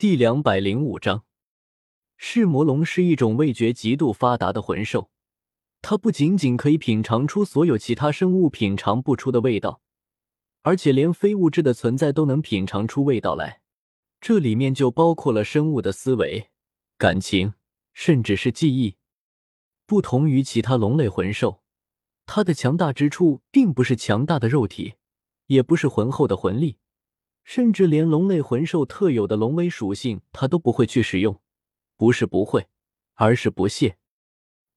第两百零五章，噬魔龙是一种味觉极度发达的魂兽，它不仅仅可以品尝出所有其他生物品尝不出的味道，而且连非物质的存在都能品尝出味道来。这里面就包括了生物的思维、感情，甚至是记忆。不同于其他龙类魂兽，它的强大之处并不是强大的肉体，也不是浑厚的魂力。甚至连龙类魂兽特有的龙威属性，他都不会去使用。不是不会，而是不屑。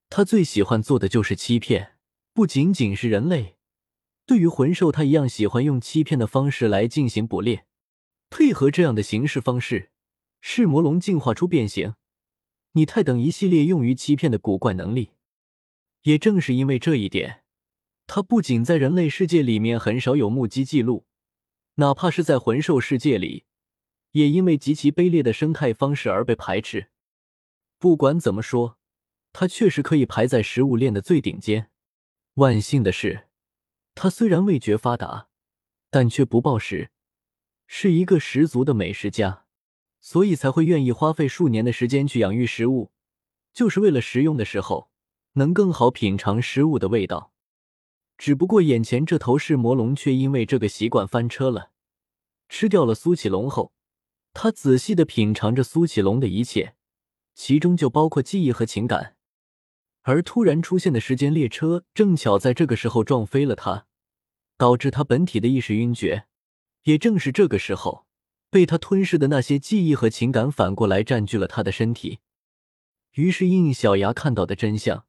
他最喜欢做的就是欺骗，不仅仅是人类，对于魂兽，他一样喜欢用欺骗的方式来进行捕猎。配合这样的行事方式，噬魔龙进化出变形、拟态等一系列用于欺骗的古怪能力。也正是因为这一点，他不仅在人类世界里面很少有目击记录。哪怕是在魂兽世界里，也因为极其卑劣的生态方式而被排斥。不管怎么说，它确实可以排在食物链的最顶尖。万幸的是，它虽然味觉发达，但却不暴食，是一个十足的美食家，所以才会愿意花费数年的时间去养育食物，就是为了食用的时候能更好品尝食物的味道。只不过眼前这头噬魔龙却因为这个习惯翻车了，吃掉了苏启龙后，他仔细的品尝着苏启龙的一切，其中就包括记忆和情感。而突然出现的时间列车正巧在这个时候撞飞了他，导致他本体的意识晕厥。也正是这个时候，被他吞噬的那些记忆和情感反过来占据了他的身体。于是应小牙看到的真相。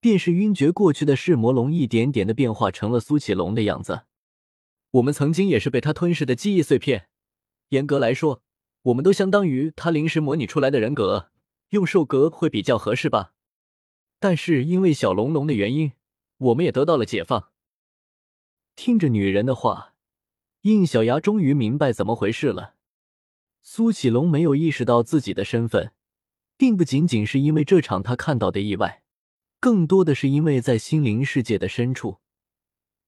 便是晕厥过去的噬魔龙，一点点的变化成了苏启龙的样子。我们曾经也是被他吞噬的记忆碎片。严格来说，我们都相当于他临时模拟出来的人格，用兽格会比较合适吧。但是因为小龙龙的原因，我们也得到了解放。听着女人的话，应小牙终于明白怎么回事了。苏启龙没有意识到自己的身份，并不仅仅是因为这场他看到的意外。更多的是因为在心灵世界的深处，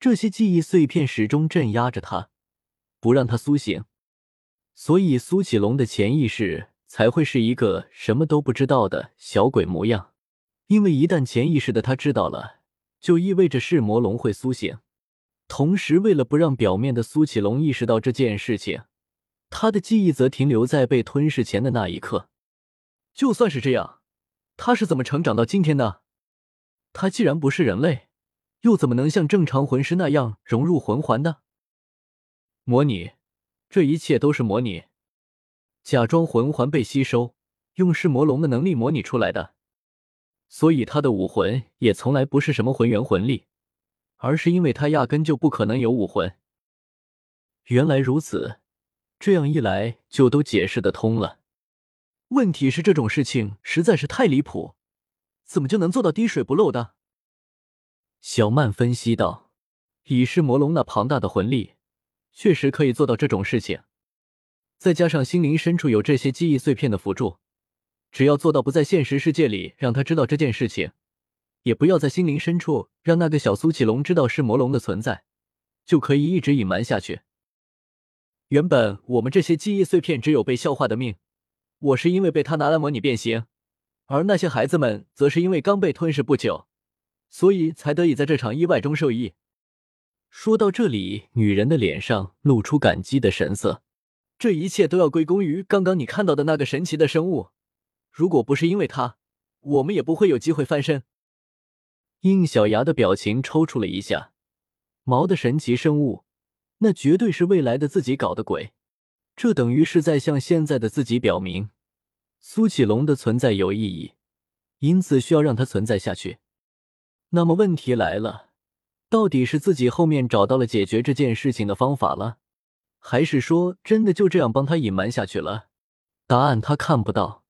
这些记忆碎片始终镇压着他，不让他苏醒，所以苏启龙的潜意识才会是一个什么都不知道的小鬼模样。因为一旦潜意识的他知道了，就意味着噬魔龙会苏醒。同时，为了不让表面的苏启龙意识到这件事情，他的记忆则停留在被吞噬前的那一刻。就算是这样，他是怎么成长到今天的？他既然不是人类，又怎么能像正常魂师那样融入魂环呢？模拟，这一切都是模拟，假装魂环被吸收，用噬魔龙的能力模拟出来的。所以他的武魂也从来不是什么魂元魂力，而是因为他压根就不可能有武魂。原来如此，这样一来就都解释得通了。问题是这种事情实在是太离谱。怎么就能做到滴水不漏的？小曼分析道：“以噬魔龙那庞大的魂力，确实可以做到这种事情。再加上心灵深处有这些记忆碎片的辅助，只要做到不在现实世界里让他知道这件事情，也不要在心灵深处让那个小苏启龙知道噬魔龙的存在，就可以一直隐瞒下去。原本我们这些记忆碎片只有被消化的命，我是因为被他拿来模拟变形。”而那些孩子们则是因为刚被吞噬不久，所以才得以在这场意外中受益。说到这里，女人的脸上露出感激的神色。这一切都要归功于刚刚你看到的那个神奇的生物。如果不是因为它，我们也不会有机会翻身。应小牙的表情抽搐了一下。毛的神奇生物，那绝对是未来的自己搞的鬼。这等于是在向现在的自己表明。苏启龙的存在有意义，因此需要让它存在下去。那么问题来了，到底是自己后面找到了解决这件事情的方法了，还是说真的就这样帮他隐瞒下去了？答案他看不到，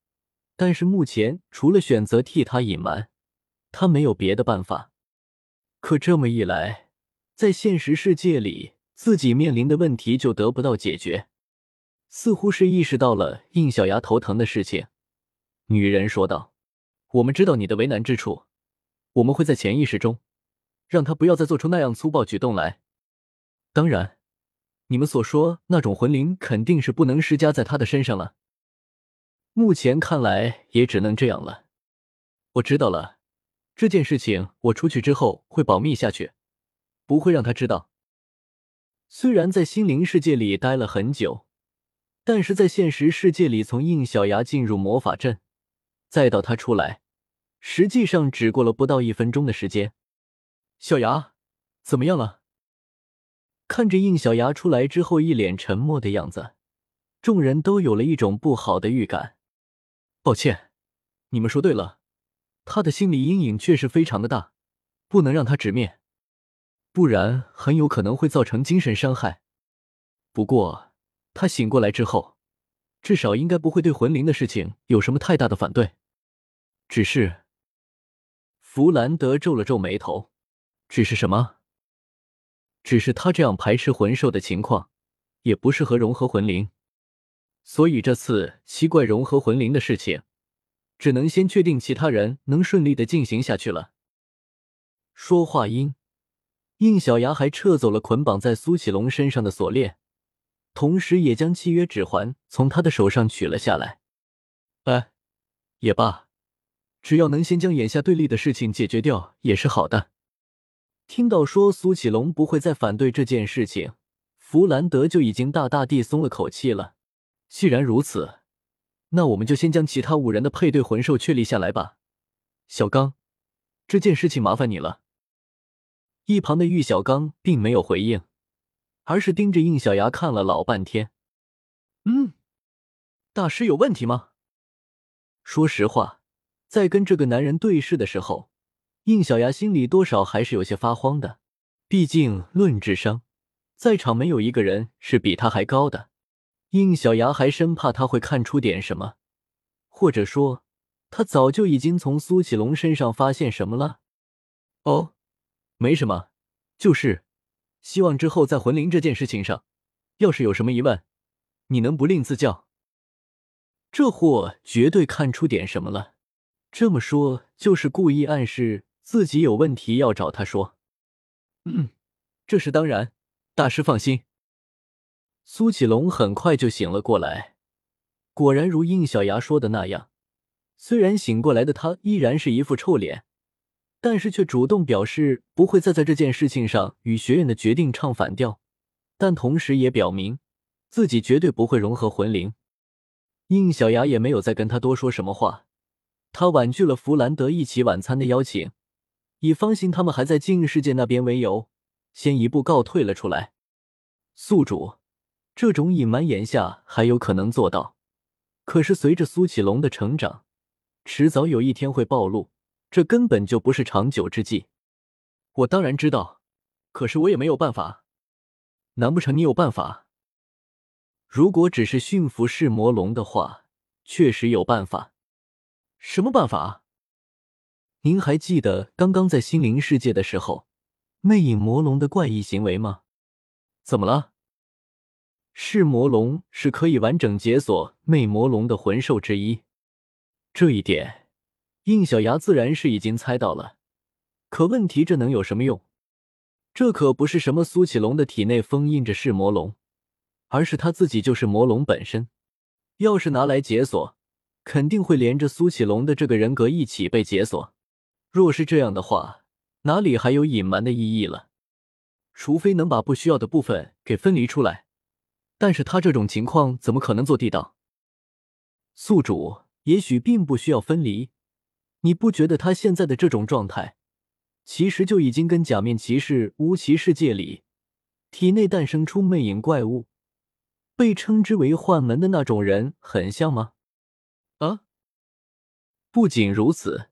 但是目前除了选择替他隐瞒，他没有别的办法。可这么一来，在现实世界里，自己面临的问题就得不到解决。似乎是意识到了应小牙头疼的事情，女人说道：“我们知道你的为难之处，我们会在潜意识中让他不要再做出那样粗暴举动来。当然，你们所说那种魂灵肯定是不能施加在他的身上了。目前看来也只能这样了。我知道了，这件事情我出去之后会保密下去，不会让他知道。虽然在心灵世界里待了很久，但是在现实世界里，从应小牙进入魔法阵，再到他出来，实际上只过了不到一分钟的时间。小牙，怎么样了？看着应小牙出来之后一脸沉默的样子，众人都有了一种不好的预感。抱歉，你们说对了，他的心理阴影确实非常的大，不能让他直面，不然很有可能会造成精神伤害。不过他醒过来之后，至少应该不会对魂灵的事情有什么太大的反对。只是，弗兰德皱了皱眉头，只是什么？只是他这样排斥魂兽的情况，也不适合融合魂灵。所以这次七怪融合魂灵的事情，只能先确定其他人能顺利的进行下去了。说话音，应小牙还撤走了捆绑在苏启龙身上的锁链，同时也将契约指环从他的手上取了下来。哎，也罢，只要能先将眼下对立的事情解决掉，也是好的。听到说苏启龙不会再反对这件事情，弗兰德就已经大大地松了口气了。既然如此，那我们就先将其他五人的配对魂兽确立下来吧。小刚，这件事情麻烦你了。一旁的玉小刚并没有回应，而是盯着应小牙看了老半天。嗯，大师有问题吗？说实话，在跟这个男人对视的时候，应小牙心里多少还是有些发慌的。毕竟论智商，在场没有一个人是比他还高的。应小牙还生怕他会看出点什么，或者说他早就已经从苏启龙身上发现什么了。哦，没什么，就是希望之后在魂灵这件事情上，要是有什么疑问，你能不吝赐教。这货绝对看出点什么了，这么说就是故意暗示自己有问题要找他说。嗯，这是当然，大师放心。苏启龙很快就醒了过来，果然如应小牙说的那样，虽然醒过来的他依然是一副臭脸，但是却主动表示不会再在这件事情上与学院的决定唱反调，但同时也表明自己绝对不会融合魂灵。应小牙也没有再跟他多说什么话，他婉拒了弗兰德一起晚餐的邀请，以方心他们还在静世界那边为由，先一步告退了出来。宿主。这种隐瞒眼下还有可能做到，可是随着苏启龙的成长，迟早有一天会暴露，这根本就不是长久之计。我当然知道，可是我也没有办法。难不成你有办法？如果只是驯服噬魔龙的话，确实有办法。什么办法？您还记得刚刚在心灵世界的时候，魅影魔龙的怪异行为吗？怎么了？噬魔龙是可以完整解锁魅魔龙的魂兽之一，这一点应小牙自然是已经猜到了。可问题这能有什么用？这可不是什么苏启龙的体内封印着噬魔龙，而是他自己就是魔龙本身。要是拿来解锁，肯定会连着苏启龙的这个人格一起被解锁。若是这样的话，哪里还有隐瞒的意义了？除非能把不需要的部分给分离出来。但是他这种情况怎么可能做地道？宿主也许并不需要分离，你不觉得他现在的这种状态，其实就已经跟假面骑士无奇世界里体内诞生出魅影怪物，被称之为幻门的那种人很像吗？不仅如此，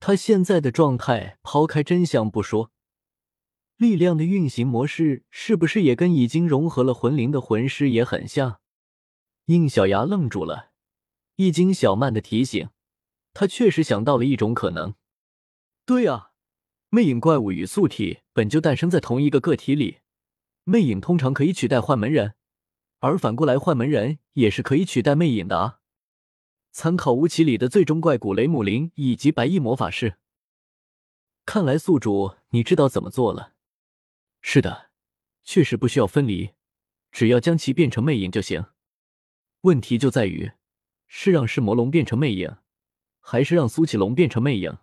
他现在的状态，抛开真相不说。力量的运行模式是不是也跟已经融合了魂灵的魂师也很像？应小牙愣住了，一经小曼的提醒，他确实想到了一种可能。对啊，魅影怪物与素体本就诞生在同一个个体里，魅影通常可以取代幻门人，而反过来幻门人也是可以取代魅影的啊。参考吴奇里的最终怪骨雷姆林以及白衣魔法师，看来宿主你知道怎么做了。是的，确实不需要分离，只要将其变成魅影就行。问题就在于，是让噬魔龙变成魅影，还是让苏启龙变成魅影？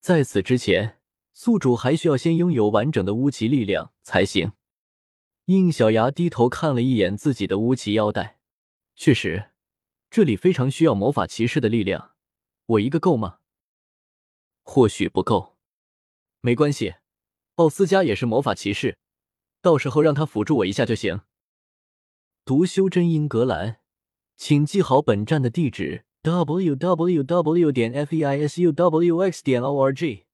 在此之前，宿主还需要先拥有完整的巫奇力量才行。应小牙低头看了一眼自己的巫奇腰带，确实，这里非常需要魔法骑士的力量。我一个够吗？或许不够。没关系，奥斯加也是魔法骑士，到时候让他辅助我一下就行。读修真英格兰，请记好本站的地址：w w w. 点 f e i s u w x. 点 o r g。